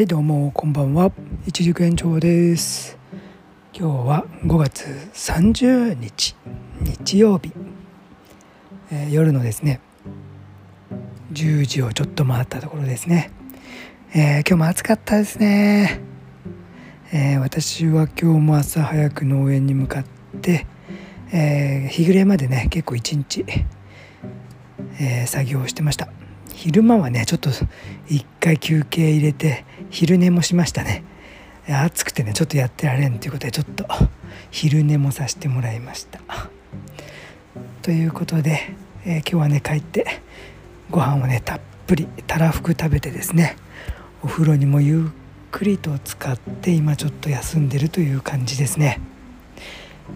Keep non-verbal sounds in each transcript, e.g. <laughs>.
はいどうもこんばんは。一軸延長です。今日は5月30日日曜日、えー、夜のですね10時をちょっと回ったところですね、えー、今日も暑かったですね、えー、私は今日も朝早く農園に向かって、え日暮れまでね結構一日、え作業をしてました。昼間はねちょっと一回休憩入れて昼寝もしましたね。暑くてねちょっとやってられんということでちょっと昼寝もさせてもらいました。ということで、えー、今日はね帰ってご飯をねたっぷりたらふく食べてですねお風呂にもゆっくりと使って今ちょっと休んでるという感じですね。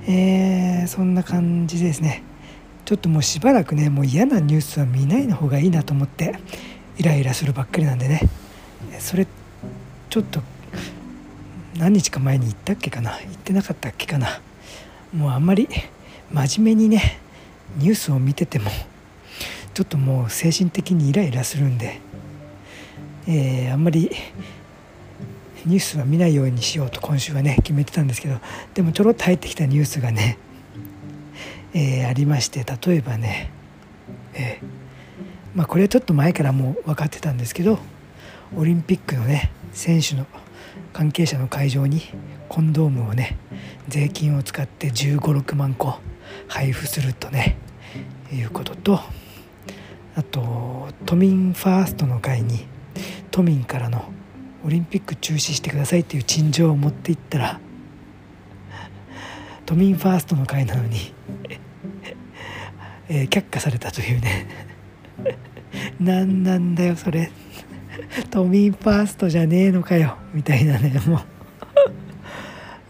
えー、そんな感じですね。ちょっともうしばらくねもう嫌なニュースは見ないの方がいいなと思ってイライラするばっかりなんでね。それってちょっと何日か前に言ったっけかな？言ってなかったっけかな？もうあんまり真面目にねニュースを見ててもちょっともう精神的にイライラするんで、えー、あんまりニュースは見ないようにしようと今週はね決めてたんですけどでもちょろっと入ってきたニュースがねえー、ありまして例えばね、えー、まあ、これはちょっと前からもう分かってたんですけどオリンピックのね選手の関係者の会場にコンドームをね税金を使って1 5 6万個配布するとねいうこととあと都民ファーストの会に都民からのオリンピック中止してくださいっていう陳情を持っていったら都民ファーストの会なのにえー、却下されたというね。<laughs> 何なんだよそれ。<laughs> 都民ファーストじゃねえのかよみたいなね <laughs> も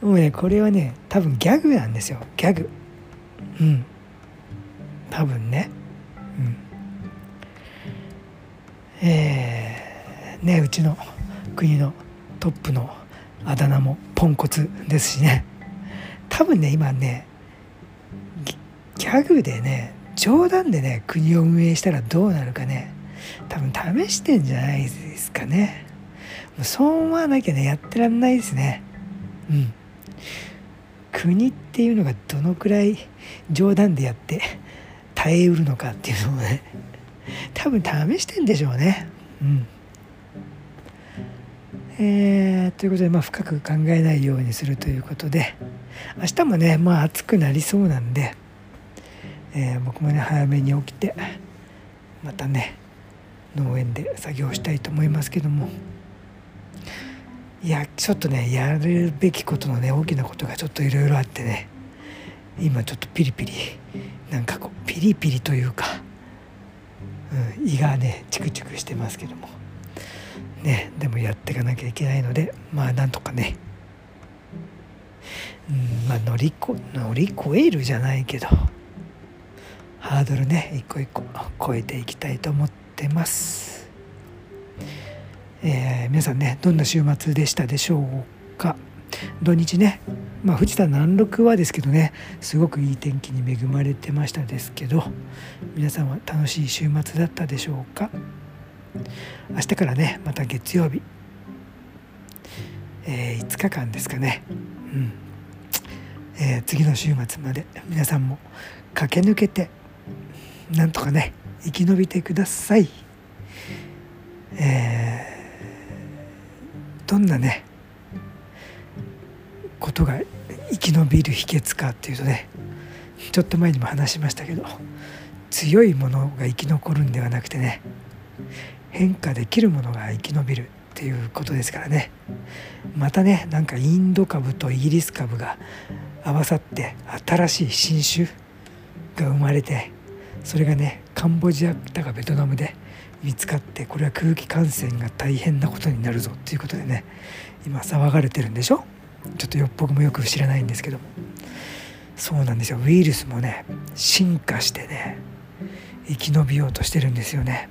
う。もうねこれはね多分ギャグなんですよギャグ。うん。多分ね。うん。えー、ねうちの国のトップのあだ名もポンコツですしね。多分ね今ねギャグでね冗談でね国を運営したらどうなるかね。多分試してんじゃないですかね。もうそう思わなきゃねやってらんないですね。うん。国っていうのがどのくらい冗談でやって耐えうるのかっていうのをね多分試してんでしょうね。うん。えー、ということで、まあ、深く考えないようにするということで明日もね、まあ、暑くなりそうなんでえー、僕もね早めに起きてまたね農園で作業したいと思いますけども。いやちょっとねやるべきことのね大きなことがちょっといろいろあってね。今ちょっとピリピリなんかこうピリピリというか、うん、胃がねチクチクしてますけども。ねでもやっていかなきゃいけないのでまあなんとかね。うんまあ乗りこ乗り越えるじゃないけどハードルね一個一個超えていきたいと思ってます、えー、皆さんねどんな週末でしたでしょうか？土日ねまあ藤田南麓はですけどねすごくいい天気に恵まれてましたですけど皆さんは楽しい週末だったでしょうか？明日からねまた月曜日、えー、5日間ですかね。うん。えー、次の週末まで皆さんも駆け抜けてなんとかね生き延びてください。えー、どんなねことが生き延びる秘訣かっていうとねちょっと前にも話しましたけど強いものが生き残るんではなくてね変化できるものが生き延びるっていうことですからねまたねなんかインド株とイギリス株が合わさって新しい新種が生まれてそれがねカンボジアだかベトナムで見つかってこれは空気感染が大変なことになるぞっていうことでね今騒がれてるんでしょ？ちょっとよっぽどもよく知らないんですけど。もそうなんですよ。ウイルスもね進化してね生き延びようとしてるんですよね。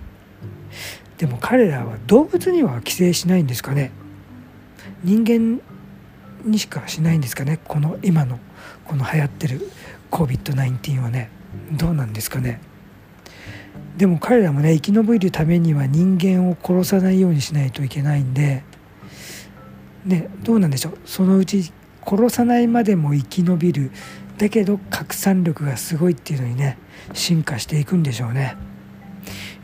でも彼らは動物には寄生しないんですかね？人間にしかしないんですかね？この今のこの流行ってる COVID-19 はね。どうなんですかね。でも彼らもね生き延びるためには人間を殺さないようにしないといけないんでねどうなんでしょう。そのうち殺さないまでも生き延びる。だけど拡散力がすごいっていうのにね進化していくんでしょうね。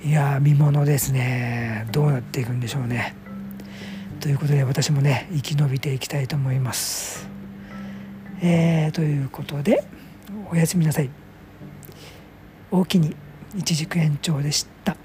いや見ものですね。どうなっていくんでしょうね。ということで私もね生き延びていきたいと思います。えー、ということでおやすみなさい。大きに一軸延長でした。